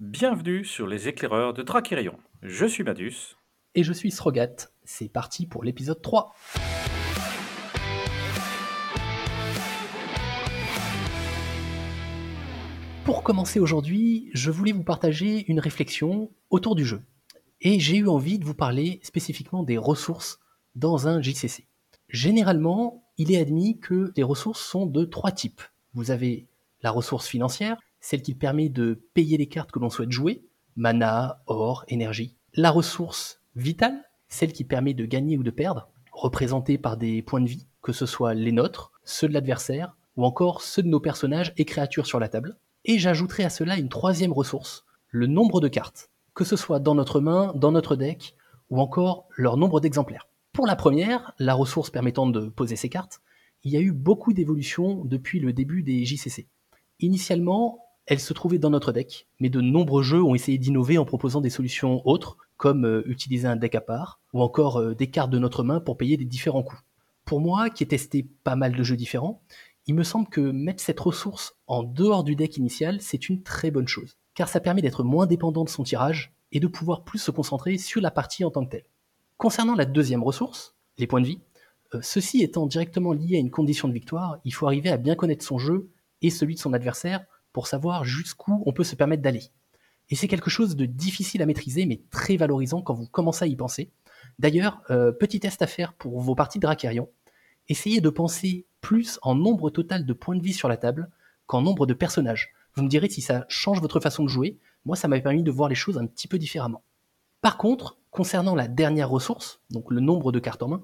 Bienvenue sur les éclaireurs de Drakirion. Je suis Madus. Et je suis Srogat. C'est parti pour l'épisode 3. Pour commencer aujourd'hui, je voulais vous partager une réflexion autour du jeu. Et j'ai eu envie de vous parler spécifiquement des ressources dans un JCC. Généralement, il est admis que les ressources sont de trois types. Vous avez la ressource financière, celle qui permet de payer les cartes que l'on souhaite jouer, mana, or, énergie. La ressource vitale, celle qui permet de gagner ou de perdre, représentée par des points de vie, que ce soit les nôtres, ceux de l'adversaire, ou encore ceux de nos personnages et créatures sur la table. Et j'ajouterai à cela une troisième ressource, le nombre de cartes, que ce soit dans notre main, dans notre deck, ou encore leur nombre d'exemplaires. Pour la première, la ressource permettant de poser ces cartes, il y a eu beaucoup d'évolutions depuis le début des JCC. Initialement, elle se trouvait dans notre deck, mais de nombreux jeux ont essayé d'innover en proposant des solutions autres, comme euh, utiliser un deck à part, ou encore euh, des cartes de notre main pour payer des différents coûts. Pour moi, qui ai testé pas mal de jeux différents, il me semble que mettre cette ressource en dehors du deck initial, c'est une très bonne chose, car ça permet d'être moins dépendant de son tirage et de pouvoir plus se concentrer sur la partie en tant que telle. Concernant la deuxième ressource, les points de vie, euh, ceci étant directement lié à une condition de victoire, il faut arriver à bien connaître son jeu et celui de son adversaire pour savoir jusqu'où on peut se permettre d'aller. Et c'est quelque chose de difficile à maîtriser, mais très valorisant quand vous commencez à y penser. D'ailleurs, euh, petit test à faire pour vos parties de Drakarion. Essayez de penser plus en nombre total de points de vie sur la table qu'en nombre de personnages. Vous me direz si ça change votre façon de jouer. Moi, ça m'a permis de voir les choses un petit peu différemment. Par contre, concernant la dernière ressource, donc le nombre de cartes en main,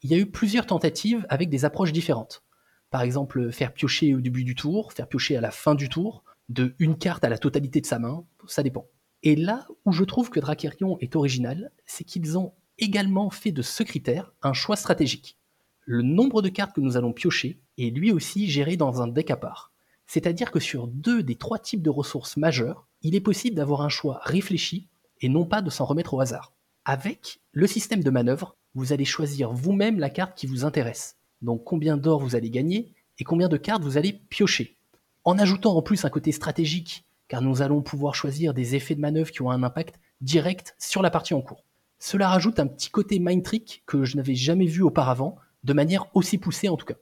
il y a eu plusieurs tentatives avec des approches différentes. Par exemple, faire piocher au début du tour, faire piocher à la fin du tour, de une carte à la totalité de sa main, ça dépend. Et là où je trouve que Drakerion est original, c'est qu'ils ont également fait de ce critère un choix stratégique. Le nombre de cartes que nous allons piocher est lui aussi géré dans un deck à part. C'est-à-dire que sur deux des trois types de ressources majeures, il est possible d'avoir un choix réfléchi et non pas de s'en remettre au hasard. Avec le système de manœuvre, vous allez choisir vous-même la carte qui vous intéresse donc combien d'or vous allez gagner et combien de cartes vous allez piocher? En ajoutant en plus un côté stratégique, car nous allons pouvoir choisir des effets de manœuvre qui ont un impact direct sur la partie en cours. Cela rajoute un petit côté mind trick que je n'avais jamais vu auparavant, de manière aussi poussée en tout cas.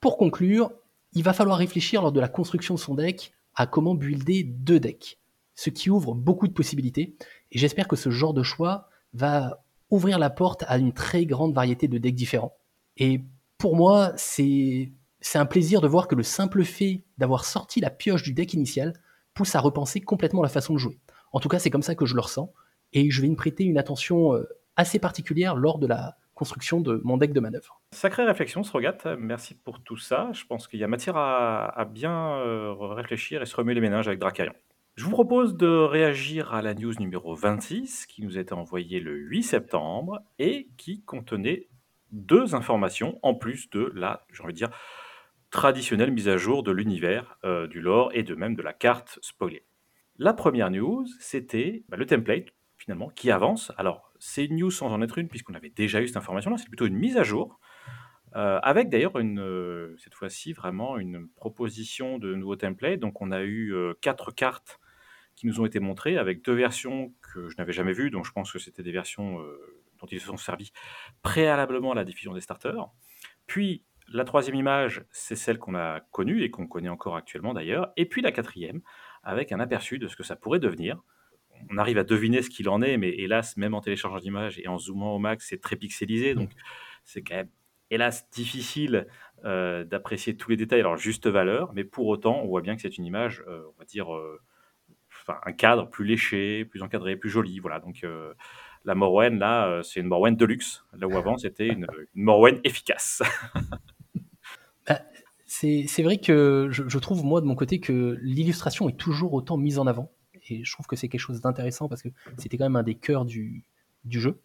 Pour conclure, il va falloir réfléchir lors de la construction de son deck à comment builder deux decks, ce qui ouvre beaucoup de possibilités, et j'espère que ce genre de choix va ouvrir la porte à une très grande variété de decks différents. Et pour moi, c'est un plaisir de voir que le simple fait d'avoir sorti la pioche du deck initial pousse à repenser complètement la façon de jouer. En tout cas, c'est comme ça que je le ressens, et je vais me prêter une attention euh, assez particulière lors de la construction de mon deck de manœuvre. Sacrée réflexion, Srogat, merci pour tout ça. Je pense qu'il y a matière à, bien euh, réfléchir et se remuer les méninges avec Dracarion. Je vous propose de réagir à la news numéro 26 qui nous a été envoyée le 8 septembre et qui contenait deux informations en plus de la, j'ai envie de dire, traditionnelle mise à jour de l'univers, euh, du lore et de même de la carte spoilée. La première news, c'était bah, le template, finalement, qui avance. Alors, c'est une news sans en être une, puisqu'on avait déjà eu cette information-là, c'est plutôt une mise à jour, euh, avec d'ailleurs, euh, cette fois-ci, vraiment une proposition de nouveau template. Donc, on a eu quatre cartes qui nous ont été montrées, avec deux versions que je n'avais jamais vues, donc je pense que c'était des versions dont ils se sont servis préalablement à la diffusion des starters. Puis la troisième image, c'est celle qu'on a connue et qu'on connaît encore actuellement d'ailleurs. Et puis la quatrième, avec un aperçu de ce que ça pourrait devenir. On arrive à deviner ce qu'il en est, mais hélas, même en téléchargeant d'image et en zoomant au max, c'est très pixelisé. Donc c'est quand même, hélas, difficile euh, d'apprécier tous les détails leur juste valeur. Mais pour autant, on voit bien que c'est une image, euh, on va dire, euh, un cadre plus léché, plus encadré, plus joli. Voilà, donc la Morwen, là, euh, c'est une Morwen de luxe. Là où avant, c'était une, une Morwen efficace. Bah, c'est vrai que je, trouve, moi, de mon côté, que l'illustration est toujours autant mise en avant. Et je trouve que c'est quelque chose d'intéressant parce que c'était quand même un des cœurs du, du jeu.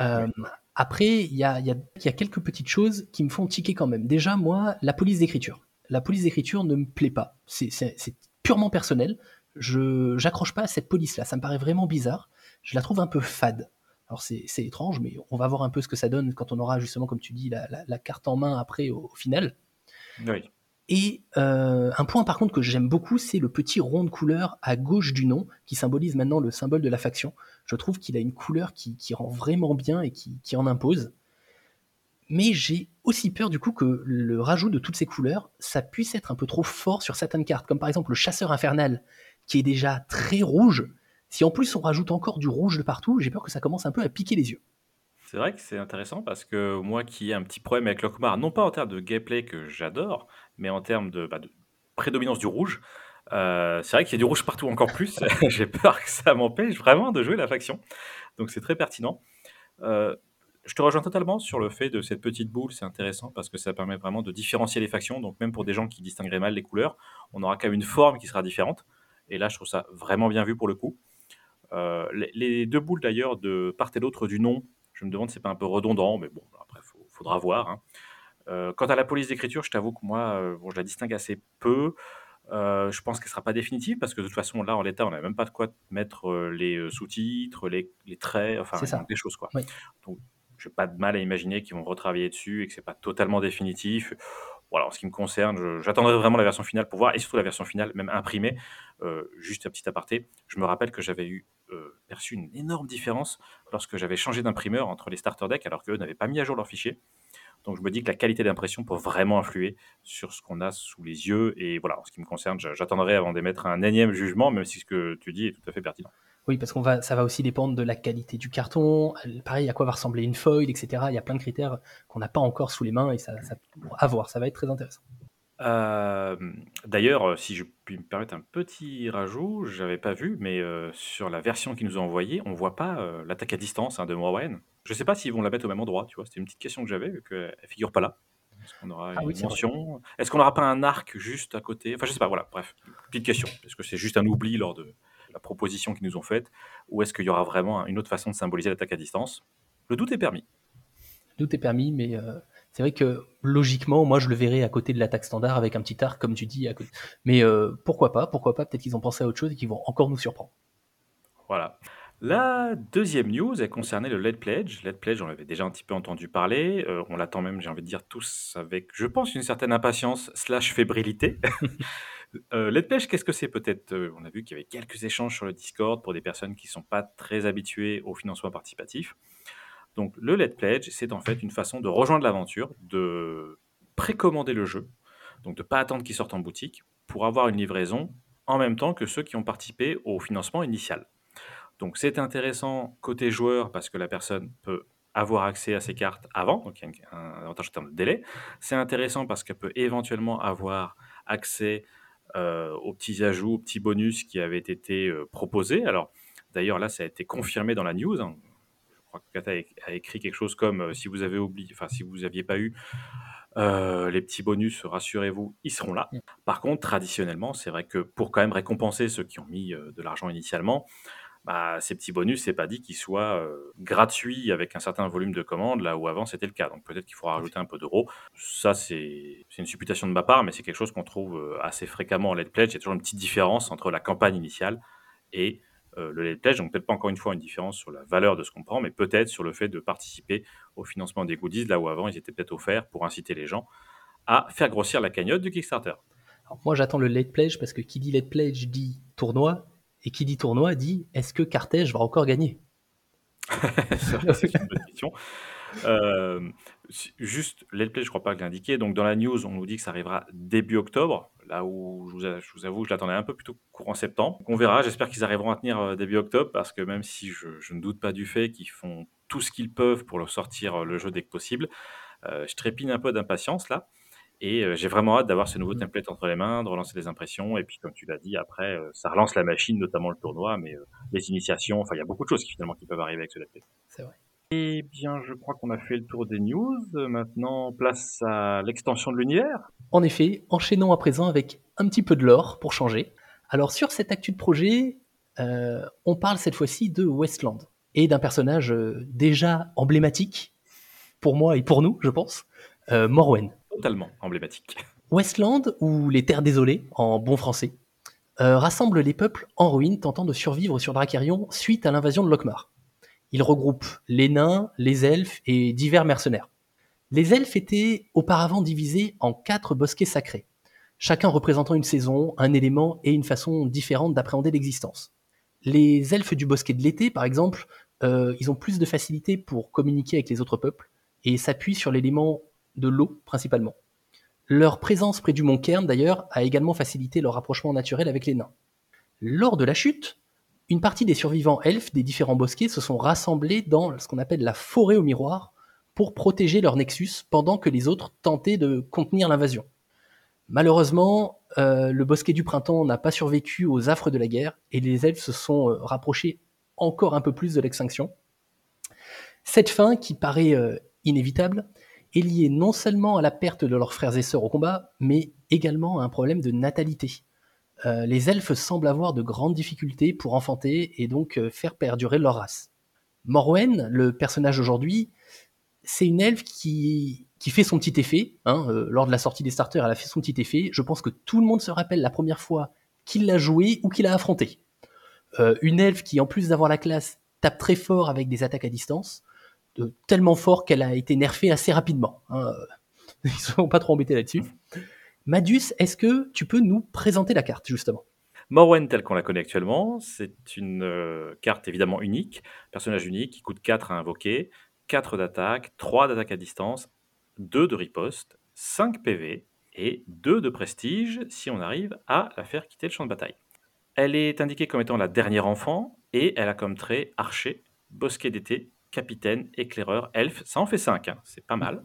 Euh, après, il y a, y, a, y a, quelques petites choses qui me font tiquer quand même. Déjà, moi, la police d'écriture. La police d'écriture ne me plaît pas. C'est purement personnel. Je j'accroche pas à cette police-là. Ça me paraît vraiment bizarre. Je la trouve un peu fade. Alors c'est étrange, mais on va voir un peu ce que ça donne quand on aura justement, comme tu dis, la, carte en main après au, final. Oui. Et euh, un point par contre que j'aime beaucoup, c'est le petit rond de couleur à gauche du nom, qui symbolise maintenant le symbole de la faction. Je trouve qu'il a une couleur qui, rend vraiment bien et qui, en impose. Mais j'ai aussi peur du coup que le rajout de toutes ces couleurs, ça puisse être un peu trop fort sur certaines cartes, comme par exemple le chasseur infernal, qui est déjà très rouge. Si en plus on rajoute encore du rouge de partout, j'ai peur que ça commence un peu à piquer les yeux. C'est vrai que c'est intéressant parce que moi qui ai un petit problème avec Lockmar, non pas en termes de gameplay que j'adore, mais en termes de, bah, prédominance du rouge, euh, c'est vrai qu'il y a du rouge partout encore plus. J'ai peur que ça m'empêche vraiment de jouer la faction. Donc c'est très pertinent. Euh, je te rejoins totalement sur le fait de cette petite boule, c'est intéressant parce que ça permet vraiment de différencier les factions. Donc même pour des gens qui distingueraient mal les couleurs, on aura quand même une forme qui sera différente. Et là, je trouve ça vraiment bien vu pour le coup. Euh, les, les, deux boules d'ailleurs de part et d'autre du nom je me demande si c'est pas un peu redondant, mais bon, après, il faudra voir. Hein. Euh, quant à la police d'écriture, je t'avoue que moi, euh, bon, je la distingue assez peu. Je pense qu'elle ne sera pas définitive parce que de toute façon, là, en l'état, on n'a même pas de quoi mettre les sous-titres, les, traits, enfin, des choses. Quoi. Donc, je n'ai pas de mal à imaginer qu'ils vont retravailler dessus et que ce n'est pas totalement définitif. Voilà, en ce qui me concerne, j'attendrai vraiment la version finale pour voir, et surtout la version finale, même imprimée. juste un petit aparté, je me rappelle que j'avais eu perçu une énorme différence lorsque j'avais changé d'imprimeur entre les starter decks alors qu'eux n'avaient pas mis à jour leur fichier. Donc je me dis que la qualité d'impression peut vraiment influer sur ce qu'on a sous les yeux. Et voilà, en ce qui me concerne, j'attendrai avant d'émettre un énième jugement, même si ce que tu dis est tout à fait pertinent. Oui, parce qu'on va, ça va aussi dépendre de la qualité du carton, pareil, à quoi va ressembler une foil, etc. Il y a plein de critères qu'on n'a pas encore sous les mains et ça, ça à voir, ça va être très intéressant. Euh, d'ailleurs, si je puis me permettre un petit rajout, j'avais pas vu, mais euh, sur la version qu'ils nous ont envoyée, on voit pas euh, l'attaque à distance hein, de Morwen. Je sais pas s'ils vont la mettre au même endroit, tu vois. C'était une petite question que j'avais, vu qu'elle figure pas là. Est-ce qu'on aura ah une mention? Est-ce qu'on n'aura pas un arc juste à côté? Enfin, je sais pas, voilà, bref, petite question. Est-ce que c'est juste un oubli lors de la proposition qu'ils nous ont faite? Ou est-ce qu'il y aura vraiment une autre façon de symboliser l'attaque à distance? Le doute est permis. Le doute est permis, mais c'est vrai que logiquement, moi, je le verrais à côté de l'attaque standard avec un petit arc, comme tu dis. Mais euh, pourquoi pas Pourquoi pas Peut-être qu'ils ont pensé à autre chose et qu'ils vont encore nous surprendre. Voilà. La deuxième news, elle concernait le LED Pledge. LED Pledge, on avait déjà un petit peu entendu parler. Euh, on l'attend même, j'ai envie de dire, tous avec, je pense, une certaine impatience slash fébrilité. euh, LED Pledge, qu'est-ce que c'est peut-être euh, On a vu qu'il y avait quelques échanges sur le Discord pour des personnes qui ne sont pas très habituées au financement participatif. Donc le Let Pledge, c'est en fait une façon de rejoindre l'aventure, de précommander le jeu, donc de ne pas attendre qu'il sorte en boutique, pour avoir une livraison en même temps que ceux qui ont participé au financement initial. Donc c'est intéressant côté joueur parce que la personne peut avoir accès à ses cartes avant, donc il y a un avantage en termes de délai. C'est intéressant parce qu'elle peut éventuellement avoir accès euh, aux petits ajouts, aux petits bonus qui avaient été euh, proposés. Alors d'ailleurs là, ça a été confirmé dans la news. Hein crois que a, écrit quelque chose comme euh, si vous avez oublié, enfin si vous n'aviez pas eu euh, les petits bonus, rassurez-vous, ils seront là. Mm. Par contre, traditionnellement, c'est vrai que pour quand même récompenser ceux qui ont mis euh, de l'argent initialement, bah, ces petits bonus, c'est pas dit qu'ils soient gratuits avec un certain volume de commandes, là où avant c'était le cas. Donc peut-être qu'il faudra rajouter un peu d'euros. Ça, c'est une supputation de ma part, mais c'est quelque chose qu'on trouve assez fréquemment en Let's Pledge. Il y a toujours une petite différence entre la campagne initiale et euh, le lait pledge. Donc peut-être pas encore une fois une différence sur la valeur de ce qu'on prend, mais peut-être sur le fait de participer au financement des goodies, là où avant ils étaient peut-être offerts pour inciter les gens à faire grossir la cagnotte du Kickstarter. moi j'attends le late pledge parce que qui dit late pledge dit tournoi, et qui dit tournoi dit est-ce que Cartège va encore gagner? C'est une bonne question. Euh, juste, late pledge, je crois pas que l'indiquer. Donc dans la news, on nous dit que ça arrivera début octobre là où je vous, avoue, je l'attendais un peu plutôt courant septembre. on verra, j'espère qu'ils arriveront à tenir euh, début octobre, parce que même si je, ne doute pas du fait qu'ils font tout ce qu'ils peuvent pour leur sortir euh, le jeu dès que possible, euh, je trépine un peu d'impatience là. Et j'ai vraiment hâte d'avoir ce nouveau template entre les mains, de relancer les impressions. Et puis, comme tu l'as dit, après, ça relance la machine, notamment le tournoi, mais les initiations, enfin, il y a beaucoup de choses qui finalement qui peuvent arriver avec ce template. C'est vrai. Eh bien, je crois qu'on a fait le tour des news. Maintenant, place à l'extension de l'univers. En effet, enchaînons à présent avec un petit peu de lore pour changer. Alors, sur cette actu de projet, euh, on parle cette fois-ci de Westland et d'un personnage euh, déjà emblématique pour moi et pour nous, je pense, euh, Morwen. Totalement emblématique. Westland, ou les Terres Désolées en bon français, rassemble les peuples en ruine tentant de survivre sur Dracarion suite à l'invasion de Lokmar. Il regroupe les nains, les elfes et divers mercenaires. Les elfes étaient auparavant divisés en quatre bosquets sacrés. chacun représentant une saison, un élément et une façon différente d'appréhender l'existence. Les elfes du bosquet de l'été, par exemple, euh, ils ont plus de facilité pour communiquer avec les autres peuples et s'appuient sur l'élément de l'eau principalement. Leur présence près du mont Cairn, d'ailleurs, a également facilité leur rapprochement naturel avec les nains. Lors de la chute, une partie des survivants elfes des différents bosquets se sont rassemblés dans ce qu'on appelle la forêt au miroir pour protéger leur nexus pendant que les autres tentaient de contenir l'invasion. Malheureusement, euh, le bosquet du printemps n'a pas survécu aux affres de la guerre et les elfes se sont euh, rapprochés encore un peu plus de l'extinction. Cette fin, qui paraît euh, inévitable, est liée non seulement à la perte de leurs frères et sœurs au combat, mais également à un problème de natalité. les elfes semblent avoir de grandes difficultés pour enfanter et donc faire perdurer leur race. Morwen, le personnage aujourd'hui, c'est une elfe qui, qui fait son petit effet. Hein, euh, lors de la sortie des starters, elle a fait son petit effet. Je pense que tout le monde se rappelle la première fois qu'il l'a joué ou qu'il a affronté. Euh, une elfe qui, en plus d'avoir la classe, tape très fort avec des attaques à distance, tellement fort qu'elle a été nerfée assez rapidement. Hein. Ils ne sont pas trop embêtés là-dessus. Madus, est-ce que tu peux nous présenter la carte, justement? Morwen, telle qu'on la connaît actuellement, c'est une euh, carte évidemment unique, personnage unique qui coûte 4 à invoquer, 4 d'attaque, 3 d'attaque à distance, 2 de riposte, 5 PV et 2 de prestige si on arrive à la faire quitter le champ de bataille. Elle est indiquée comme étant la dernière enfant et elle a comme trait archer, bosquet d'été, capitaine, éclaireur, elfe. Ça en fait 5, hein, c'est pas mal.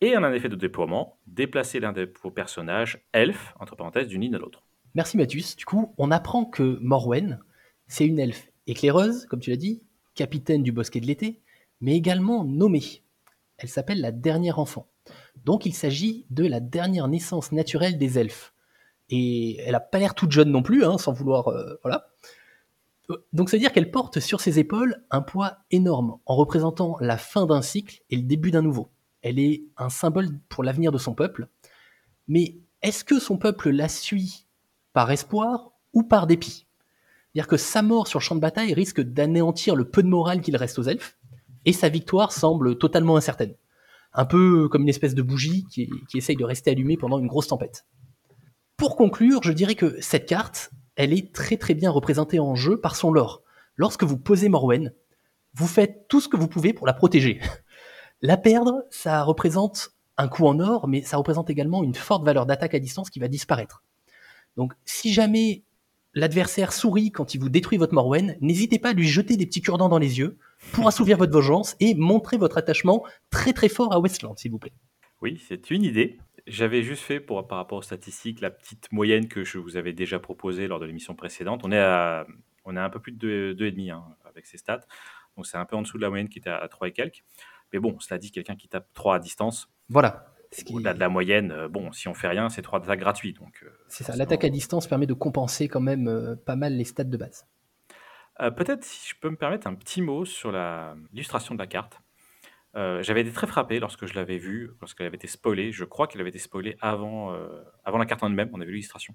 Et elle a un effet de déploiement, déplacer l'un de vos personnages elfe, entre parenthèses, d'une ligne à l'autre. Merci Mathus. Du coup, on apprend que Morwen, c'est une elfe éclaireuse, comme tu l'as dit, capitaine du bosquet de l'été, mais également nommée. Elle s'appelle la dernière enfant. Donc il s'agit de la dernière naissance naturelle des elfes. Et elle n'a pas l'air toute jeune non plus, hein, sans vouloir... Euh, voilà. Donc c'est-à-dire qu'elle porte sur ses épaules un poids énorme, en représentant la fin d'un cycle et le début d'un nouveau. Elle est un symbole pour l'avenir de son peuple. Mais est-ce que son peuple la suit par espoir ou par dépit? C'est-à-dire que sa mort sur le champ de bataille risque d'anéantir le peu de morale qu'il reste aux elfes, et sa victoire semble totalement incertaine. Un peu comme une espèce de bougie qui, essaye de rester allumée pendant une grosse tempête. Pour conclure, je dirais que cette carte, elle est très très bien représentée en jeu par son lore. Lorsque vous posez Morwen, vous faites tout ce que vous pouvez pour la protéger. La perdre, ça représente un coup en or, mais ça représente également une forte valeur d'attaque à distance qui va disparaître. Donc si jamais l'adversaire sourit quand il vous détruit votre Morwen, n'hésitez pas à lui jeter des petits cure-dents dans les yeux pour assouvir votre vengeance et montrer votre attachement très très fort à Westland, s'il vous plaît. Oui, c'est une idée. J'avais juste fait, pour, par rapport aux statistiques, la petite moyenne que je vous avais déjà proposée lors de l'émission précédente. On est à, on est un peu plus de 2,5 hein, avec ces stats. Donc c'est un peu en dessous de la moyenne qui était à 3 et quelques. Mais bon, cela dit, quelqu'un qui tape 3 à distance. Voilà. Au-delà de la moyenne, euh, bon, si on fait rien, c'est 3 attaques gratuites. Donc, euh, c'est ça, l'attaque à distance permet de compenser quand même euh, pas mal les stats de base. Peut-être si je peux me permettre un petit mot sur l'illustration de la carte. J'avais été très frappé lorsque je l'avais vue, lorsqu'elle avait été spoilée. Je crois qu'elle avait été spoilée avant, avant la carte en elle-même, on avait vu l'illustration.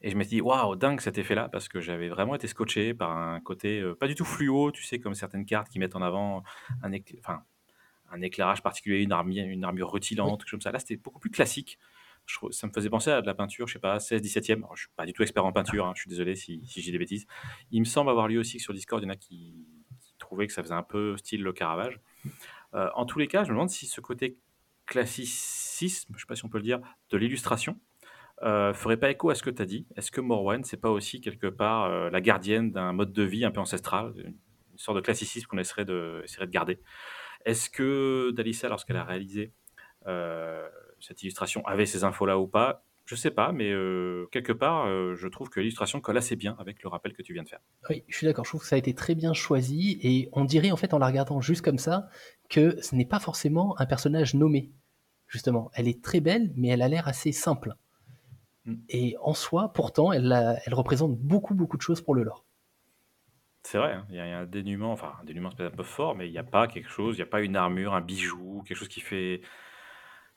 Et je me suis dit, waouh, dingue cet effet-là, parce que j'avais vraiment été scotché par un côté pas du tout fluo, tu sais, comme certaines cartes qui mettent en avant un, enfin, un éclairage particulier, une armure, une armure rutilante, quelque chose comme ça. Là, c'était beaucoup plus classique. Ça me faisait penser à de la peinture, je sais pas, 16, 17e. je suis pas du tout expert en peinture, hein, je suis désolé si, si j'ai des bêtises. Il me semble avoir lu aussi que sur Discord, il y en a qui, trouvaient que ça faisait un peu style le Caravage. Euh, en tous les cas, je me demande si ce côté classicisme, je sais pas si on peut le dire, de l'illustration, euh, ferait pas écho à ce que tu as dit Est-ce que Morwen, c'est pas aussi quelque part euh, la gardienne d'un mode de vie un peu ancestral, une, sorte de classicisme qu'on essaierait de, essaierait de garder? Est-ce que Dalissa, lorsqu'elle a réalisé euh, cette illustration, avait ces infos-là ou pas Je sais pas, mais euh, quelque part, euh, je trouve que l'illustration colle assez bien avec le rappel que tu viens de faire. Oui, je suis d'accord. Je trouve que ça a été très bien choisi et on dirait en fait en la regardant juste comme ça que ce n'est pas forcément un personnage nommé. Justement, elle est très belle, mais elle a l'air assez simple. Mm. Et en soi, pourtant, elle, elle représente beaucoup, beaucoup de choses pour le lore. C'est vrai, hein, il y a un dénuement, enfin un dénuement c'est un peu fort, mais il n'y a pas quelque chose, il n'y a pas une armure, un bijou, quelque chose qui fait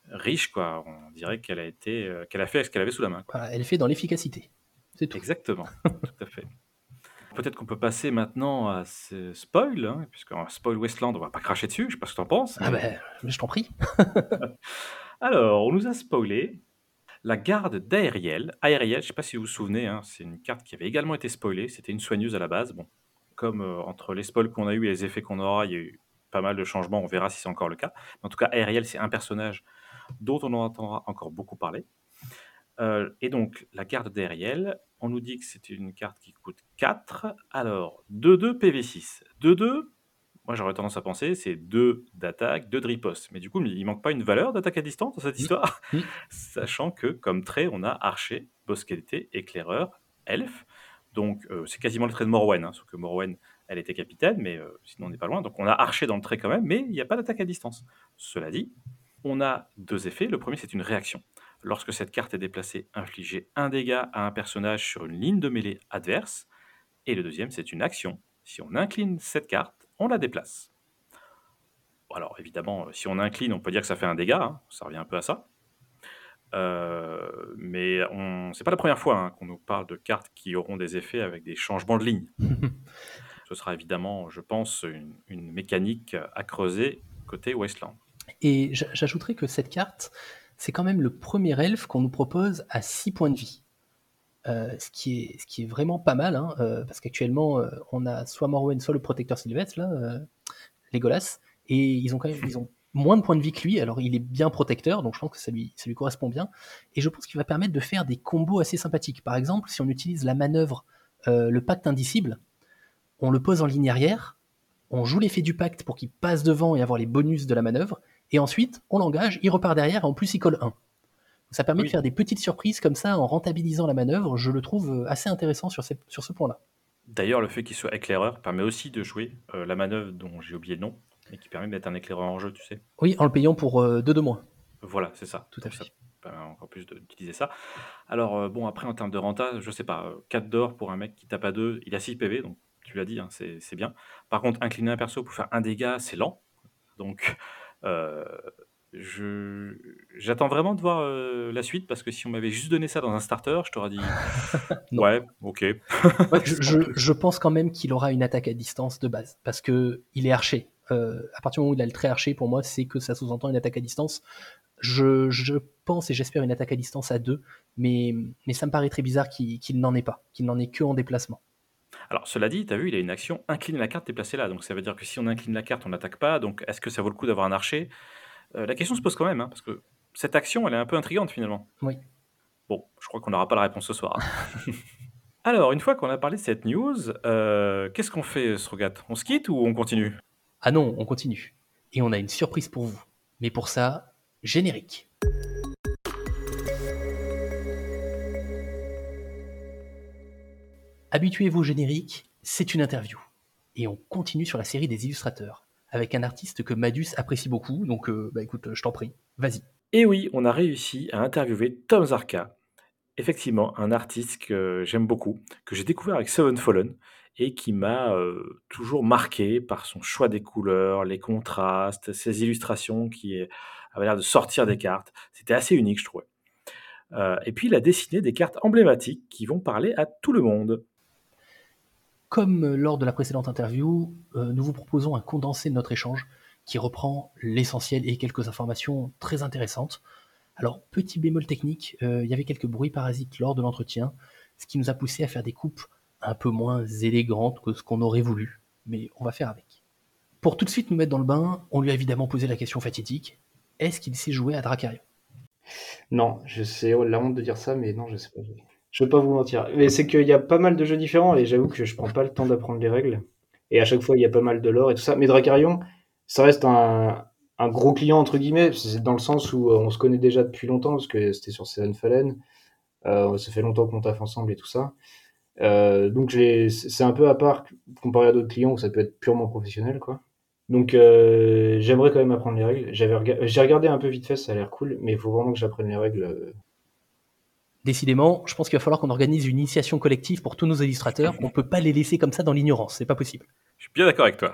riche, quoi. On dirait qu'elle a été, euh, qu'elle a fait ce qu'elle avait sous la main, elle est faite dans l'efficacité. C'est tout. Exactement, tout à fait. Peut-être qu'on peut passer maintenant à ce spoil, hein, puisqu'on spoil Westland, on va pas cracher dessus, je sais pas ce que tu en penses. Ah ben, je t'en prie. Alors, on nous a spoilé La garde d'Aériel, Aériel, je ne sais pas si vous vous souvenez, hein, c'est une carte qui avait également été spoilée, c'était une soigneuse à la base. Bon, comme euh, entre les spoils qu'on a eu et les effets qu'on aura, il y a eu pas mal de changements, on verra si c'est encore le cas. En tout cas, Aériel, c'est un personnage dont on entendra encore beaucoup parler. Euh, et donc, la carte d'Ariel, on nous dit que c'est une carte qui coûte 4. Alors, 2-2 PV6. 2-2, moi j'aurais tendance à penser, c'est 2 d'attaque, 2 de riposte. Mais du coup, il manque pas une valeur d'attaque à distance dans cette histoire Sachant que, comme trait, on a archer, boss qualité, éclaireur, elfe. Donc, euh, c'est quasiment le trait de Morwen, hein, sauf que Morwen, elle était capitaine, mais euh, sinon on n'est pas loin. Donc, on a archer dans le trait quand même, mais il n'y a pas d'attaque à distance. Cela dit, on a deux effets. Le premier, c'est une réaction. Lorsque cette carte est déplacée, infligez un dégât à un personnage sur une ligne de mêlée adverse. Et le deuxième, c'est une action. Si on incline cette carte, on la déplace. Alors évidemment, euh, si on incline, on peut dire que ça fait un dégât, hein. ça revient un peu à ça. Euh, mais on... c'est pas la première fois hein, qu'on nous parle de cartes qui auront des effets avec des changements de ligne. Ce sera évidemment, je pense, une, une mécanique à creuser côté Wasteland. Et j'ajouterais que cette carte, c'est quand même le premier elfe qu'on nous propose à 6 points de vie. Euh, ce, qui est, vraiment pas mal, hein, euh, parce qu'actuellement, euh, on a soit Morwen, soit le protecteur Sylvestre, là, Legolas, et ils ont quand même moins de points de vie que lui, alors il est bien protecteur, donc je pense que ça lui correspond bien, et je pense qu'il va permettre de faire des combos assez sympathiques. Par exemple, si on utilise la manœuvre, le pacte indicible, on le pose en ligne arrière, on joue l'effet du pacte pour qu'il passe devant et avoir les bonus de la manœuvre, et ensuite on l'engage, il repart derrière, et en plus il colle 1. Ça permet de faire des petites surprises comme ça en rentabilisant la manœuvre, je le trouve euh, assez intéressant sur, sur ce point-là. D'ailleurs, le fait qu'il soit éclaireur permet aussi de jouer euh, la manœuvre dont j'ai oublié le nom, mais qui permet d'être un éclaireur en jeu, tu sais. Oui, en le payant pour 2 euh, de moins. Voilà, c'est ça. Tout à fait. Ça permet encore plus d'utiliser ça. Alors, bon, après, en termes de renta, je sais pas, 4 d'or pour un mec qui tape à 2, il a 6 PV, donc tu l'as dit, hein, c'est bien. Par contre, incliner un perso pour faire un dégât, c'est lent. Donc, euh, je j'attends vraiment de voir, euh, la suite parce que si on m'avait juste donné ça dans un starter, je t'aurais dit: «Ouais, OK». je pense quand même qu'il aura une attaque à distance de base parce qu'il est archer. Euh, à partir du moment où il a le trait archer, pour moi, c'est que ça sous-entend une attaque à distance. Je je pense et j'espère une attaque à distance à 2, mais mais ça me paraît très bizarre qu'il n'en ait pas, qu'il n'en ait que en déplacement. Alors, cela dit, tu as vu, il a une action incline la carte, déplacer là. Donc, ça veut dire que si on incline la carte, on n'attaque pas. Donc, est-ce que ça vaut le coup d'avoir un archer? Euh, La question se pose quand même, hein, parce que cette action, elle est un peu intrigante finalement. Oui. Bon, je crois qu'on n'aura pas la réponse ce soir. Hein. Alors, une fois qu'on a parlé de cette news, euh, qu'est-ce qu'on fait, Strogat On se quitte ou on continue? Ah non, on continue. Et on a une surprise pour vous. Mais pour ça, générique. Habituez-vous au générique, c'est une interview. Et on continue sur la série des illustrateurs, avec un artiste que Madus apprécie beaucoup, donc euh, bah écoute, je t'en prie, vas-y. Et oui, on a réussi à interviewer Tom Zarka, effectivement un artiste que j'aime beaucoup, que j'ai découvert avec Seven Fallen, et qui m'a euh, toujours marqué par son choix des couleurs, les contrastes, ses illustrations qui avaient l'air de sortir des cartes. C'était assez unique, je trouvais. Euh, et puis il a dessiné des cartes emblématiques qui vont parler à tout le monde. Comme lors de la précédente interview, euh, nous vous proposons un condensé de notre échange qui reprend l'essentiel et quelques informations très intéressantes. Alors, petit bémol technique, euh, il y avait quelques bruits parasites lors de l'entretien, ce qui nous a poussé à faire des coupes un peu moins élégantes que ce qu'on aurait voulu, mais on va faire avec. Pour tout de suite nous mettre dans le bain, on lui a évidemment posé la question fatidique est-ce qu'il sait jouer à Dracarion Non, je sais la honte de dire ça, mais non, je sais pas jouer. Je vais pas vous mentir. Mais c'est qu'il y a pas mal de jeux différents et j'avoue que je prends pas le temps d'apprendre les règles. Et à chaque fois, il y a pas mal de lore et tout ça. Mais Dracarion, ça reste un, gros client, entre guillemets. C'est dans le sens où euh, on se connaît déjà depuis longtemps parce que c'était sur Seven Fallen. Euh, ça fait longtemps qu'on taffe ensemble et tout ça. Euh, donc c'est un peu à part comparé à d'autres clients où ça peut être purement professionnel, quoi. Donc euh, j'aimerais quand même apprendre les règles. J'ai regardé un peu vite fait, ça a l'air cool, mais il faut vraiment que j'apprenne les règles Décidément, je pense qu'il va falloir qu'on organise une initiation collective pour tous nos illustrateurs. On ne peut pas les laisser comme ça dans l'ignorance, c'est pas possible. Je suis bien d'accord avec toi.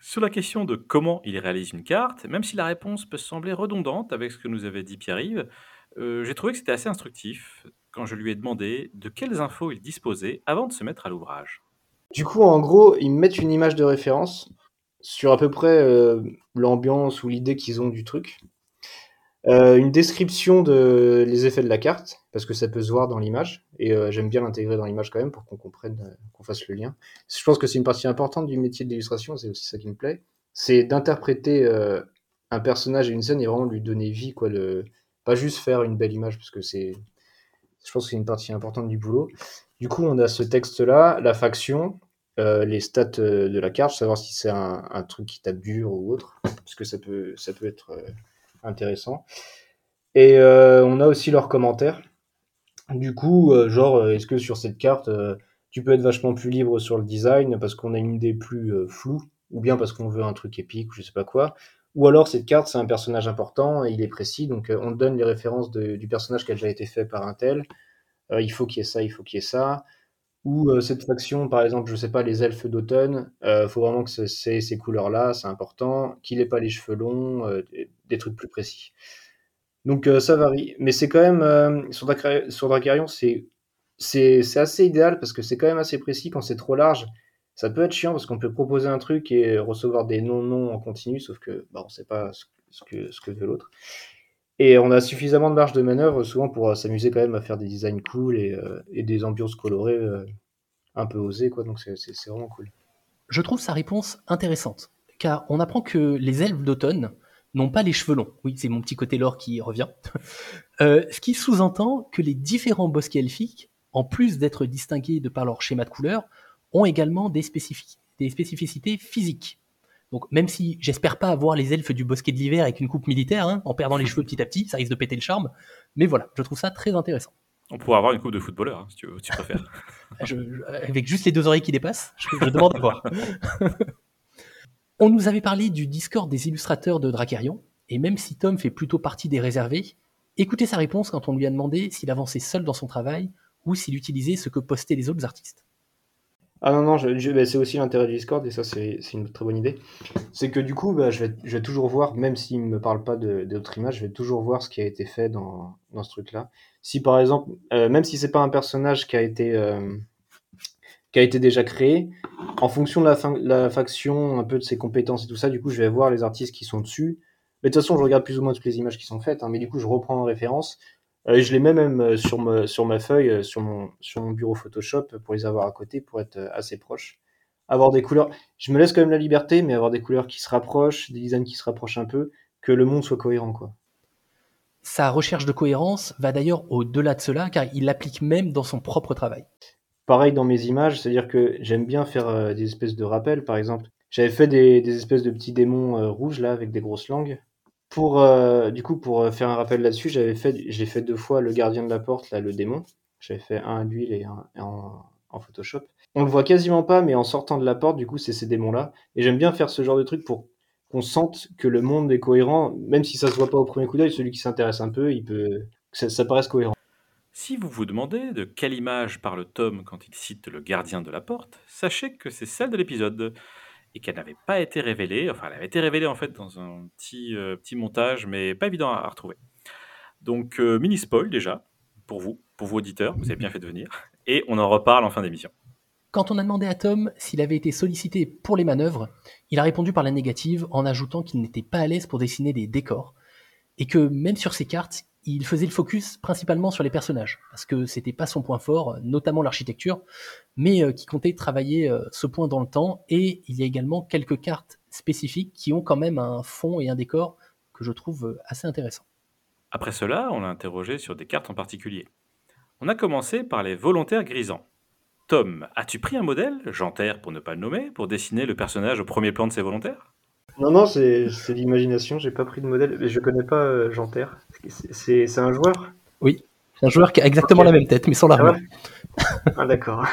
Sur la question de comment il réalise une carte, même si la réponse peut sembler redondante avec ce que nous avait dit Pierre-Yves, euh, j'ai trouvé que c'était assez instructif quand je lui ai demandé de quelles infos il disposait avant de se mettre à l'ouvrage. Du coup, en gros, ils me mettent une image de référence sur à peu près euh, l'ambiance ou l'idée qu'ils ont du truc. Euh, une description de les effets de la carte, parce que ça peut se voir dans l'image, et euh, j'aime bien l'intégrer dans l'image quand même pour qu'on comprenne, euh, qu'on fasse le lien. Je pense que c'est une partie importante du métier de l'illustration, c'est aussi ça qui me plaît, c'est d'interpréter un personnage et une scène et vraiment lui donner vie, quoi, pas juste faire une belle image, parce que c'est, je pense que c'est une partie importante du boulot. Du coup, on a ce texte-là, la faction, les stats de la carte, savoir si c'est un, un, truc qui tape dur ou autre, parce que ça peut, ça peut être intéressant. Et euh, on a aussi leurs commentaires. Du coup, euh, genre, euh, est-ce que sur cette carte, tu peux être vachement plus libre sur le design parce qu'on a une idée plus floue, ou bien parce qu'on veut un truc épique, ou je sais pas quoi? Ou alors cette carte, c'est un personnage important et il est précis, donc on donne les références du personnage qui a déjà été fait par un tel. il faut qu'il y ait ça, il faut qu'il y ait ça. Ou cette faction, par exemple, je sais pas, les elfes d'automne, il faut vraiment que c'est ces couleurs-là, c'est important. Qu'il n'ait pas les cheveux longs, des trucs plus précis. Donc euh, ça varie. Mais c'est quand même, euh, sur, Dracarion, c'est, assez idéal parce que c'est quand même assez précis. Quand c'est trop large, ça peut être chiant parce qu'on peut proposer un truc et recevoir des non-non en continu, sauf que bah, on sait pas ce, que, ce que veut l'autre. Et on a suffisamment de marge de manœuvre souvent pour euh, s'amuser quand même à faire des designs cool et, et des ambiances colorées un peu osées. Quoi. Donc c'est, vraiment cool. Je trouve sa réponse intéressante, car on apprend que les elfes d'automne n'ont pas les cheveux longs. Oui, c'est mon petit côté lore qui revient. Euh, ce qui sous-entend que les différents bosquets elfiques, en plus d'être distingués de par leur schéma de couleur, ont également des spécificités physiques. Donc même si j'espère pas avoir les elfes du bosquet de l'hiver avec une coupe militaire, hein, en perdant les cheveux petit à petit, ça risque de péter le charme. Mais voilà, je trouve ça très intéressant. On pourrait avoir une coupe de footballeur, hein, si tu, préfères. avec juste les deux oreilles qui dépassent, je, je demande à voir. On nous avait parlé du Discord des illustrateurs de Dracarion, et même si Tom fait plutôt partie des réservés, écoutez sa réponse quand on lui a demandé s'il avançait seul dans son travail ou s'il utilisait ce que postaient les autres artistes. Ah non, non, bah, c'est aussi l'intérêt du Discord, et ça c'est une très bonne idée. C'est que du coup, bah, je, vais, toujours voir, même s'il ne me parle pas d'autres images, je vais toujours voir ce qui a été fait dans, ce truc-là. Si par exemple, euh, même si c'est pas un personnage qui a été euh, qui a été déjà créé. En fonction de la, la, faction, un peu de ses compétences et tout ça, du coup, je vais voir les artistes qui sont dessus. Mais de toute façon, je regarde plus ou moins toutes les images qui sont faites, hein, mais du coup, je reprends en référence. Euh, je les mets même euh, sur, ma, sur ma feuille, euh, sur mon, sur mon bureau Photoshop, pour les avoir à côté, pour être assez proche. Avoir des couleurs. Je me laisse quand même la liberté, mais avoir des couleurs qui se rapprochent, des designs qui se rapprochent un peu, que le monde soit cohérent, quoi. Sa recherche de cohérence va d'ailleurs au-delà de cela, car il l'applique même dans son propre travail pareil dans mes images, c'est-à-dire que j'aime bien faire des espèces de rappels, par exemple. J'avais fait des, espèces de petits démons euh, rouges là avec des grosses langues. Pour euh, du coup pour faire un rappel là-dessus, j'avais fait j'ai fait deux fois le gardien de la porte là le démon. J'avais fait un à l'huile et un, en, en, Photoshop. On le voit quasiment pas, mais en sortant de la porte, du coup, c'est ces démons-là. Et j'aime bien faire ce genre de truc pour qu'on sente que le monde est cohérent, même si ça se voit pas au premier coup d'œil. Celui qui s'intéresse un peu, il peut que ça, ça paraisse cohérent. Si vous vous demandez de quelle image parle Tom quand il cite le gardien de la porte, sachez que c'est celle de l'épisode et qu'elle n'avait pas été révélée, enfin elle avait été révélée en fait dans un petit, euh, petit montage, mais pas évident à, retrouver. Donc euh, mini spoil déjà, pour vous, pour vos auditeurs, vous avez bien fait de venir, et on en reparle en fin d'émission. Quand on a demandé à Tom s'il avait été sollicité pour les manœuvres, il a répondu par la négative en ajoutant qu'il n'était pas à l'aise pour dessiner des décors, et que même sur ses cartes, il faisait le focus principalement sur les personnages, parce que c'était pas son point fort, notamment l'architecture, mais euh, qui comptait travailler euh, ce point dans le temps. Et il y a également quelques cartes spécifiques qui ont quand même un fond et un décor que je trouve euh, assez intéressant. Après cela, on l'a interrogé sur des cartes en particulier. On a commencé par les volontaires grisants. Tom, as-tu pris un modèle, Janter pour ne pas le nommer, pour dessiner le personnage au premier plan de ces volontaires? Non, non, c'est l'imagination. J'ai pas pris de modèle. Mais je connais pas euh, C'est un joueur? Oui, c'est un joueur qui a exactement la même tête, mais sans l'armure. Ah, ah d'accord.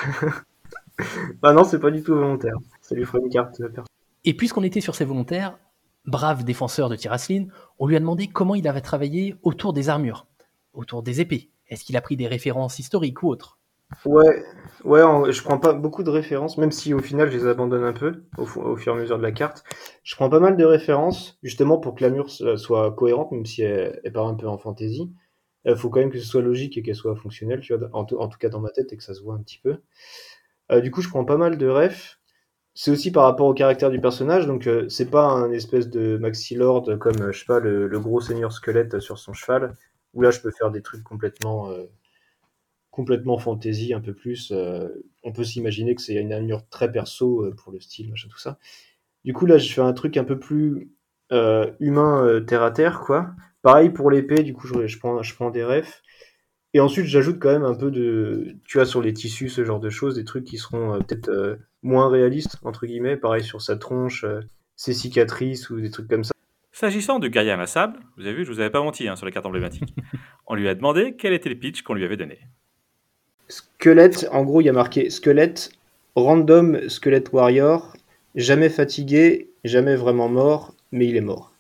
bah non, c'est pas du tout volontaire. Ça lui ferait une carte. Euh, Et puisqu'on était sur ces volontaires, brave défenseur de Tiraslin, on lui a demandé comment il avait travaillé autour des armures, autour des épées. Est-ce qu'il a pris des références historiques ou autres? Ouais, ouais, je prends pas beaucoup de références, même si au final je les abandonne un peu au, fur et à mesure de la carte. Je prends pas mal de références, justement pour que la mur soit cohérente, même si elle, part un peu en fantaisie. Il faut quand même que ce soit logique et qu'elle soit fonctionnelle, tu vois, en, tout cas dans ma tête et que ça se voit un petit peu. Euh, du coup, je prends pas mal de refs. c'est aussi par rapport au caractère du personnage, donc euh, c'est pas un espèce de maxi lord comme, euh, je sais pas, le, gros seigneur squelette sur son cheval, où là je peux faire des trucs complètement, euh, complètement fantasy un peu plus. euh, on peut s'imaginer que c'est une armure très perso euh, pour le style, machin, tout ça. Du coup là je fais un truc un peu plus euh, humain terre à terre, quoi. Pareil pour l'épée, du coup je, je prends, je prends des refs. Et ensuite, j'ajoute quand même un peu de, tu vois, sur les tissus, ce genre de choses, des trucs qui seront peut-être euh, moins réalistes, entre guillemets. Pareil sur sa tronche, euh, ses cicatrices ou des trucs comme ça. S'agissant de guerrier inlassable, vous avez vu, je vous avais pas menti hein, sur les cartes emblématiques. On lui a demandé quel était le pitch qu'on lui avait donné. Squelette, en gros, il y a marqué squelette, random squelette warrior, jamais fatigué, jamais vraiment mort, mais il est mort.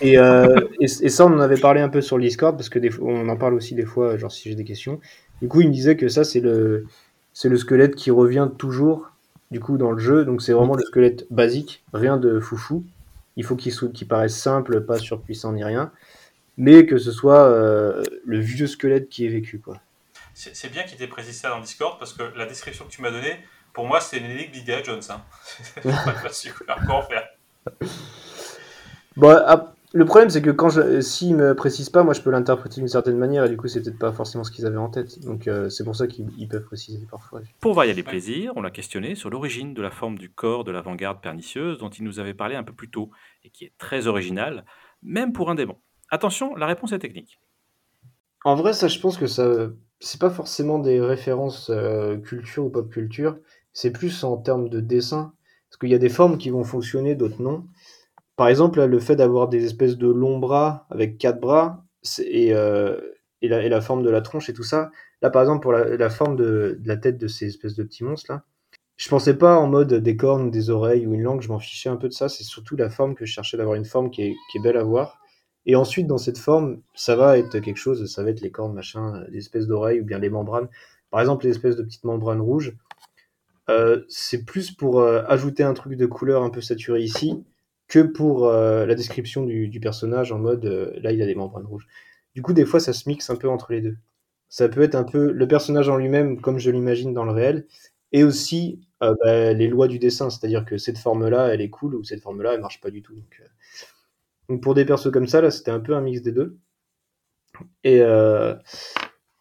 Et, euh, ça, on en avait parlé un peu sur le Discord, parce que des on en parle aussi des fois, genre si j'ai des questions. Du coup, il me disait que ça, c'est le, c'est le squelette qui revient toujours, du coup, dans le jeu. Donc, c'est vraiment le squelette basique, rien de foufou. Il faut qu'il qu'il paraisse simple, pas surpuissant ni rien. Mais que ce soit euh, le vieux squelette qui est vécu, quoi. C'est bien qu'il t'ait précisé ça dans Discord parce que la description que tu m'as donnée, pour moi, c'est une énigme d'Indiana Jones. Hein. Pas. Alors, comment faire? Bon, ah, le problème, c'est que quand je, s'ils me précisent pas, moi, je peux l'interpréter d'une certaine manière, et du coup, c'est peut-être pas forcément ce qu'ils avaient en tête. Donc, euh, c'est pour ça qu'ils ils peuvent préciser parfois. Pour varier les plaisirs, on l'a questionné sur l'origine de la forme du corps de l'avant-garde pernicieuse dont il nous avait parlé un peu plus tôt et qui est très originale, même pour un démon. Attention, la réponse est technique. En vrai, ça, je pense que ça, c'est pas forcément des références euh, culture ou pop culture, c'est plus en termes de dessin. Parce qu'il y a des formes qui vont fonctionner, d'autres non. Par exemple, le fait d'avoir des espèces de longs bras avec quatre bras euh, et, la, forme de la tronche et tout ça. Là, par exemple, pour la, forme de, la tête de ces espèces de petits monstres là, je pensais pas en mode des cornes, des oreilles ou une langue, je m'en fichais un peu de ça. C'est surtout la forme que je cherchais d'avoir une forme qui est belle à voir. Et ensuite, dans cette forme, ça va être quelque chose, ça va être les cornes, machin, les espèces d'oreilles ou bien les membranes. Par exemple, les espèces de petites membranes rouges. Euh, c'est plus pour euh, ajouter un truc de couleur un peu saturé ici que pour euh, la description du, personnage en mode là il a des membranes rouges. Du coup, des fois, ça se mixe un peu entre les deux. Ça peut être un peu le personnage en lui-même comme je l'imagine dans le réel, et aussi bah, les lois du dessin, c'est-à-dire que cette forme-là, elle est cool ou cette forme-là, elle marche pas du tout. Donc, donc pour des persos comme ça, là, c'était un peu un mix des deux. Et, euh,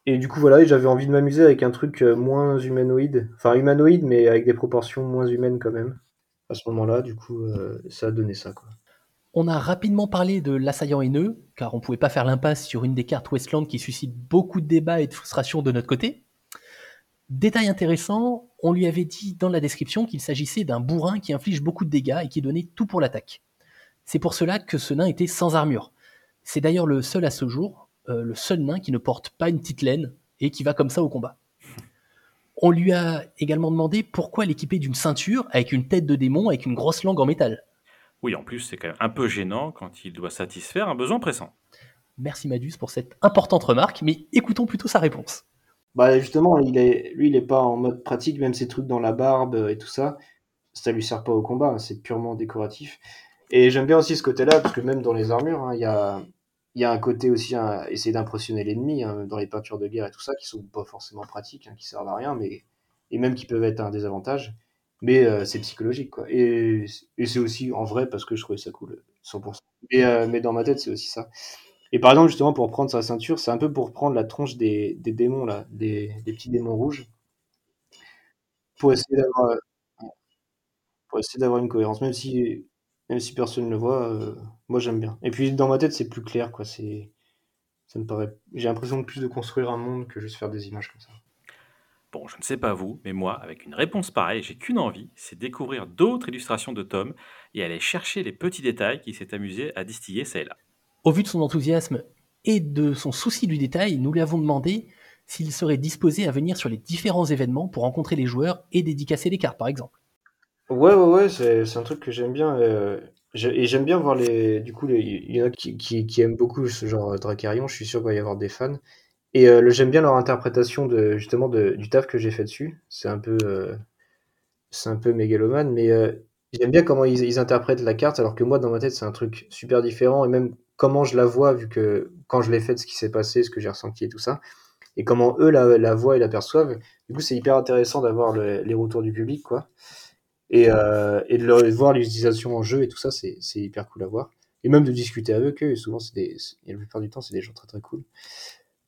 du coup, voilà, j'avais envie de m'amuser avec un truc euh, moins humanoïde, enfin humanoïde, mais avec des proportions moins humaines quand même. À ce moment-là, du coup, euh, ça a donné ça. On a rapidement parlé de l'assaillant haineux, car on ne pouvait pas faire l'impasse sur une des cartes Westland qui suscite beaucoup de débats et de frustration de notre côté. Détail intéressant, on lui avait dit dans la description qu'il s'agissait d'un bourrin qui inflige beaucoup de dégâts et qui donnait tout pour l'attaque. C'est pour cela que ce nain était sans armure. C'est d'ailleurs le seul à ce jour, euh, le seul nain qui ne porte pas une petite laine et qui va comme ça au combat. On lui a également demandé pourquoi l'équiper d'une ceinture avec une tête de démon avec une grosse langue en métal. Oui, en plus, c'est quand même un peu gênant quand il doit satisfaire un besoin pressant. Merci Madus pour cette importante remarque, mais écoutons plutôt sa réponse. Bah justement, il est, lui, il est pas en mode pratique, même ces trucs dans la barbe et tout ça, ça lui sert pas au combat, c'est purement décoratif. Et j'aime bien aussi ce côté-là, parce que même dans les armures, hein, il y, a, y a un côté aussi à essayer d'impressionner l'ennemi, hein, dans les peintures de guerre et tout ça, qui sont pas forcément pratiques, hein, qui servent à rien, mais et même qui peuvent être un désavantage. Mais euh, c'est psychologique, quoi. Et, c'est aussi en vrai parce que je trouvais ça cool, 100%. Mais, euh, mais dans ma tête, c'est aussi ça. Et par exemple, justement, pour prendre sa ceinture, c'est un peu pour prendre la tronche des, des démons, là, des, des petits démons rouges, pour essayer d'avoir, pour essayer d'avoir une cohérence, même si, même si personne ne le voit, euh, moi j'aime bien. Et puis dans ma tête, c'est plus clair, quoi. C'est, ça me paraît, j'ai l'impression de plus de construire un monde que juste faire des images comme ça. Bon, je ne sais pas vous, mais moi, avec une réponse pareille, j'ai qu'une envie, c'est découvrir d'autres illustrations de Tom et aller chercher les petits détails qu'il s'est amusé à distiller ça et là. Au vu de son enthousiasme et de son souci du détail, nous lui avons demandé s'il serait disposé à venir sur les différents événements pour rencontrer les joueurs et dédicacer les cartes, par exemple. Ouais, ouais, ouais, c'est, un truc que j'aime bien. euh, et j'aime bien voir les. Du coup, les- il y en a qui, qui, aiment beaucoup ce genre euh, Dracarion, je suis sûr qu'il va y avoir des fans. Et euh, j'aime bien leur interprétation de, justement de, du taf que j'ai fait dessus. C'est un peu, euh, c'est un peu mégalomane, mais j'aime bien comment ils, ils interprètent la carte, alors que moi, dans ma tête, c'est un truc super différent, et même comment je la vois, vu que quand je l'ai faite, ce qui s'est passé, ce que j'ai ressenti et tout ça, et comment eux la, la voient et l'aperçoivent. Du coup, c'est hyper intéressant d'avoir le- les retours du public, quoi. Et, euh, et de leur- voir l'utilisation en jeu et tout ça, c'est hyper cool à voir. Et même de discuter avec eux, souvent, des, la plupart du temps, c'est des gens très très cool.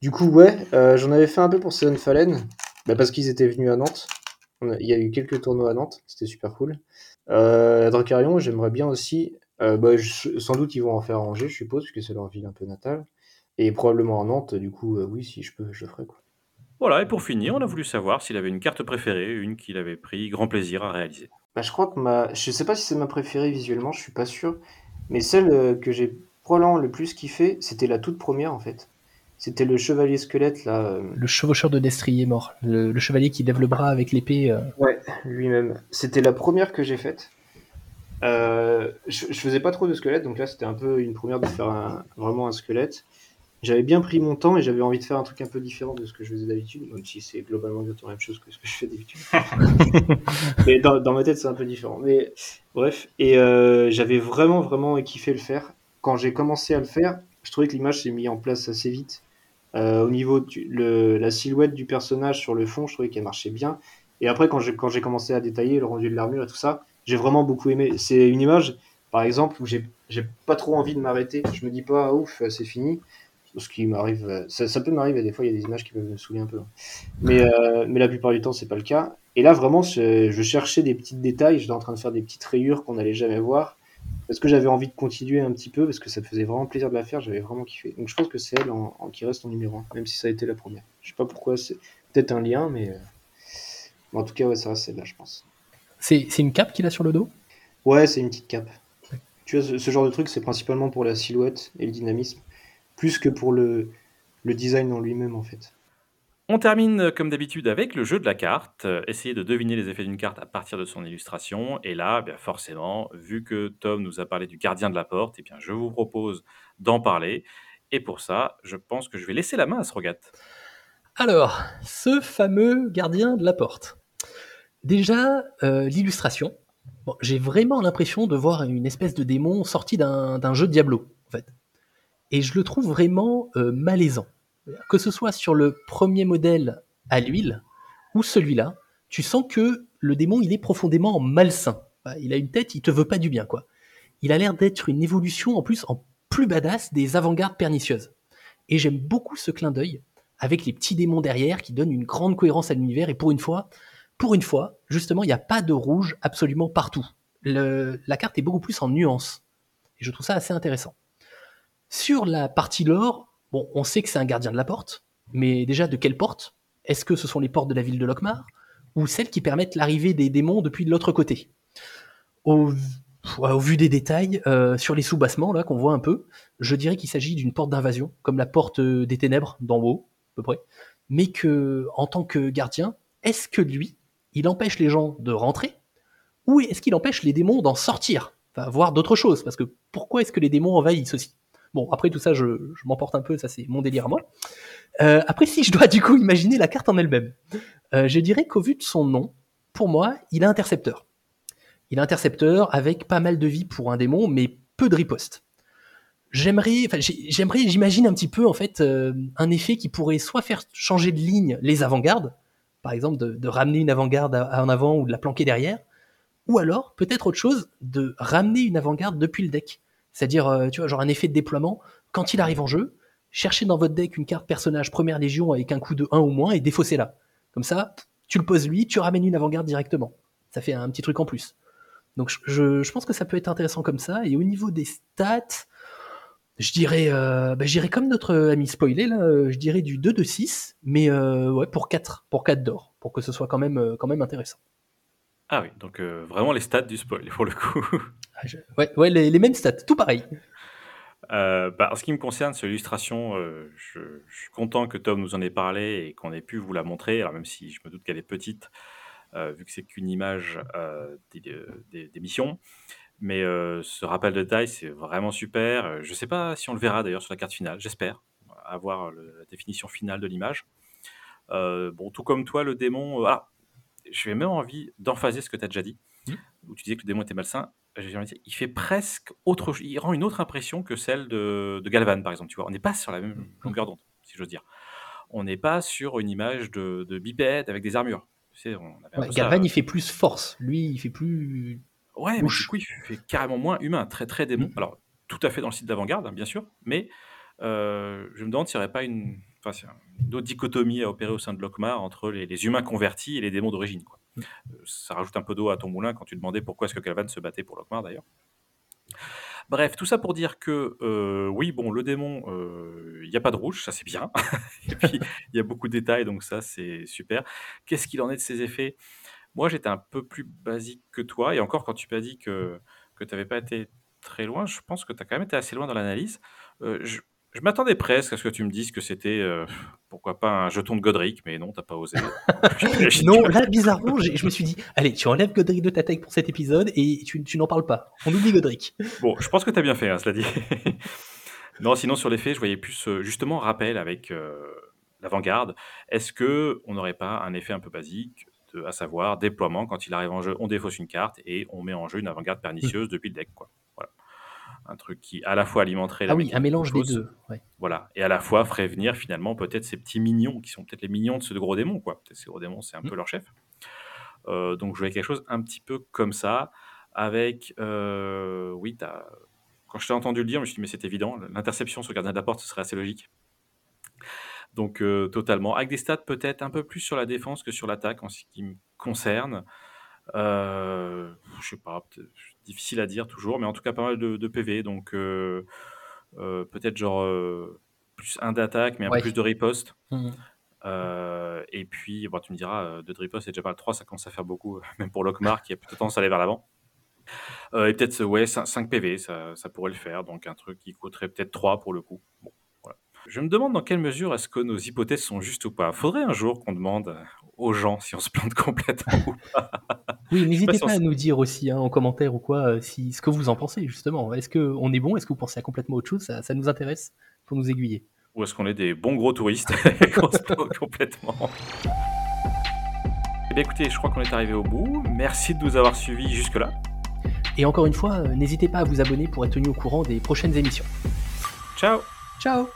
Du coup, ouais, euh, j'en avais fait un peu pour Seven Fallen, bah, parce qu'ils étaient venus à Nantes. Il y a eu quelques tournois à Nantes, c'était super cool. Euh, Dracarion, j'aimerais bien aussi, euh, bah, sans doute ils vont en faire à Angers, je suppose, puisque c'est leur ville un peu natale. Et probablement à Nantes, du coup, oui, si je peux, je le ferai. Quoi. Voilà, et pour finir, on a voulu savoir s'il avait une carte préférée, une qu'il avait pris grand plaisir à réaliser. Bah, je crois que ma. Je sais pas si c'est ma préférée visuellement, je suis pas sûr. Mais celle euh, que j'ai probablement le plus kiffé, c'était la toute première en fait. C'était le chevalier squelette là. euh, Le chevaucheur de destrier mort. Le, le chevalier qui lève le bras avec l'épée. euh, Ouais, lui-même. C'était la première que j'ai faite. Je, je faisais pas trop de squelette, donc là c'était un peu une première de faire un- vraiment un squelette. J'avais bien pris mon temps et j'avais envie de faire un truc un peu différent de ce que je faisais d'habitude, même si c'est globalement exactement la même chose que ce que je fais d'habitude. Mais dans, dans ma tête c'est un peu différent. Mais bref, et euh, j'avais vraiment vraiment kiffé le faire. Quand j'ai commencé à le faire, je trouvais que l'image s'est mise en place assez vite. Euh, au niveau de la silhouette du personnage sur le fond, je trouvais qu'elle marchait bien. Et après, quand j'ai quand commencé à détailler le rendu de l'armure et tout ça, j'ai vraiment beaucoup aimé. C'est une image, par exemple, où j'ai pas trop envie de m'arrêter. Je me dis pas, ouf, c'est fini. Ce qui m'arrive, euh, ça, ça peut m'arriver des fois, il y a des images qui peuvent me saouler un peu. Mais, euh, mais la plupart du temps, c'est pas le cas. Et là, vraiment, je, cherchais des petits détails. J'étais en train de faire des petites rayures qu'on n'allait jamais voir. Parce que j'avais envie de continuer un petit peu, parce que ça me faisait vraiment plaisir de la faire, j'avais vraiment kiffé. Donc je pense que c'est elle en, en- qui reste en numéro 1, même si ça a été la première. Je sais pas pourquoi, c'est peut-être un lien, mais. euh, mais en tout cas, ouais, ça reste celle-là, je pense. C'est une cape qu'il a sur le dos? Ouais, c'est une petite cape. Tu vois, ce, ce genre de truc, c'est principalement pour la silhouette et le dynamisme, plus que pour le, le design en lui-même, en fait. On termine euh, comme d'habitude avec le jeu de la carte. Euh, Essayez de deviner les effets d'une carte à partir de son illustration. Et là, bien forcément, vu que Tom nous a parlé du gardien de la porte, eh bien, je vous propose d'en parler. Et pour ça, je pense que je vais laisser la main à Srogat. Alors, ce fameux gardien de la porte. Déjà, euh, l'illustration. Bon, J'ai vraiment l'impression de voir une espèce de démon sorti d'un d'un jeu de Diablo, en fait. Et je le trouve vraiment euh, malaisant. Que ce soit sur le premier modèle à l'huile ou celui-là, tu sens que le démon, il est profondément malsain. Bah, Il a une tête, il te veut pas du bien, quoi. Il a l'air d'être une évolution, en plus, en plus badass des avant-gardes pernicieuses. Et j'aime beaucoup ce clin d'œil avec les petits démons derrière qui donnent une grande cohérence à l'univers. Et pour une fois, justement, il n'y a pas de rouge absolument partout. La carte est beaucoup plus en nuances. Et je trouve ça assez intéressant. Sur la partie lore, bon, on sait que c'est un gardien de la porte, mais déjà de quelle porte? Est-ce que ce sont les portes de la ville de Lockmar ou celles qui permettent l'arrivée des démons depuis de l'autre côté? Au, au vu des détails, euh, sur les sous-bassements là qu'on voit un peu, je dirais qu'il s'agit d'une porte d'invasion, comme la porte euh, des ténèbres d'en haut, à peu près. Mais que, en tant que gardien, est-ce que lui, il empêche les gens de rentrer ou est-ce qu'il empêche les démons d'en sortir? Enfin, voir d'autres choses, parce que pourquoi est-ce que les démons envahissent aussi? Bon, après tout ça, je, m'emporte un peu, ça c'est mon délire à moi. Euh, après, si je dois du coup imaginer la carte en elle-même, euh, je dirais qu'au vu de son nom, pour moi, il a intercepteur. Il a intercepteur avec pas mal de vie pour un démon, mais peu de riposte. J'aimerais, j'aimerais, j'imagine un petit peu en fait euh, un effet qui pourrait soit faire changer de ligne les avant-gardes, par exemple de, ramener une avant-garde en avant ou de la planquer derrière, ou alors peut-être autre chose de ramener une avant-garde depuis le deck, c'est-à-dire euh, tu vois genre un effet de déploiement quand il arrive en jeu, cherchez dans votre deck une carte personnage première légion avec un coût de 1 ou moins et défaussez-la. Comme ça, tu le poses lui, tu ramènes une avant-garde directement. Ça fait un petit truc en plus. Donc je, pense que ça peut être intéressant comme ça. Et au niveau des stats, je dirais, euh, bah, comme notre ami spoilé, là, euh, je dirais du 2 de 6, mais pour 4, pour 4 d'or, pour que ce soit quand même, intéressant. Ah oui, donc vraiment les stats du spoil, pour le coup. Ah, je- Ouais, ouais les, les mêmes stats, tout pareil. Euh, bah, en ce qui me concerne, sur l'illustration, euh, je, je suis content que Tom nous en ait parlé et qu'on ait pu vous la montrer. Alors même si je me doute qu'elle est petite, euh, vu que c'est qu'une image des, des- des missions. Mais ce rappel de taille, c'est vraiment super. Je ne sais pas si on le verra d'ailleurs sur la carte finale, j'espère, avoir le- la définition finale de l'image. Bon, tout comme toi, le démon, euh, voilà. J'ai même envie d'emphaser ce que tu as déjà dit, Mhm. où tu disais que le démon était malsain. Il fait presque autre chose, il rend une autre impression que celle de, de Galvan, par exemple. Tu vois, on n'est pas sur la même longueur d'onde, si j'ose dire. On n'est pas sur une image de, de bipède avec des armures. Tu sais, on avait un Ouais, peu ça, Galvan, il fait plus force. Lui, il fait plus. Ouais, mais du Louche. coup, il fait carrément moins humain, très très démon. Mm. Alors, tout à fait dans le site d'avant-garde, hein, bien sûr, mais euh, je me demande s'il n'y aurait pas une, enfin, une autre dichotomie à opérer au sein de Lokmar entre les, les humains convertis et les démons d'origine. Euh, Ça rajoute un peu d'eau à ton moulin quand tu demandais pourquoi est-ce que Calvan se battait pour Lokmar d'ailleurs. Bref, tout ça pour dire que euh, oui, bon, le démon, euh, il n'y a pas de rouge, ça c'est bien. et puis, il y a beaucoup de détails, donc ça c'est super. Qu'est-ce qu'il en est de ses effets? Moi, j'étais un peu plus basique que toi, et encore quand tu m'as dit que, que tu n'avais pas été très loin, je pense que tu as quand même été assez loin dans l'analyse. Euh, je m'attendais presque à ce que tu me dises que c'était, euh, pourquoi pas, un jeton de Godric, mais non, t'as pas osé. Non, là, bizarrement, je me suis dit, allez, tu enlèves Godric de ta tech pour cet épisode et tu, tu n'en parles pas. On oublie Godric. Bon, je pense que tu as bien fait, hein, cela dit. non, sinon, sur les faits, je voyais plus, euh, justement, rappel avec euh, l'avant-garde. Est-ce que on n'aurait pas un effet un peu basique, de- à savoir déploiement, quand il arrive en jeu, on défausse une carte et on met en jeu une avant-garde pernicieuse depuis le deck, quoi. Voilà. Un truc qui, à la fois, alimenterait la Ah oui, un mélange des deux. Ouais. Voilà. Et à la fois, ferait venir, finalement, peut-être ces petits mignons, qui sont peut-être les mignons de ce gros démon, quoi. Peut-être ces gros démons, c'est un Mm. peu leur chef. Euh, donc, je voyais quelque chose un petit peu comme ça, avec, euh, oui, quand je t'ai entendu le dire, je me suis dit, mais c'est évident, l'interception sur le gardien de la porte, ce serait assez logique. Donc, euh, totalement. Avec des stats peut-être un peu plus sur la défense que sur l'attaque en ce qui me concerne. Euh, je sais pas, difficile à dire toujours, mais en tout cas pas mal de, de PV. Donc, euh, euh, peut-être genre euh, plus un d'attaque, mais un Ouais. peu plus de riposte. Euh, et puis, bon, tu me diras, euh, de riposte, c'est déjà pas le 3, ça commence à faire beaucoup, même pour Lockmar qui a plutôt tendance à aller vers l'avant. Euh, et peut-être, ouais, 5, PV, ça, ça pourrait le faire. Donc, un truc qui coûterait peut-être 3 pour le coup. Bon. Je me demande dans quelle mesure est-ce que nos hypothèses sont justes ou pas. Faudrait un jour qu'on demande aux gens si on se plante complètement ou pas. Oui, n'hésitez si pas, à nous dire aussi hein, en commentaire ou quoi euh, si, ce que vous en pensez, justement. Est-ce qu'on est bon? Est-ce que vous pensez à complètement autre chose? Ça, ça nous intéresse pour nous aiguiller. Ou est-ce qu'on est des bons gros touristes et qu'on se plante complètement? Eh bien, écoutez, je crois qu'on est arrivé au bout. Merci de nous avoir suivis jusque-là. Et encore une fois, euh, n'hésitez pas à vous abonner pour être tenu au courant des prochaines émissions. Ciao Ciao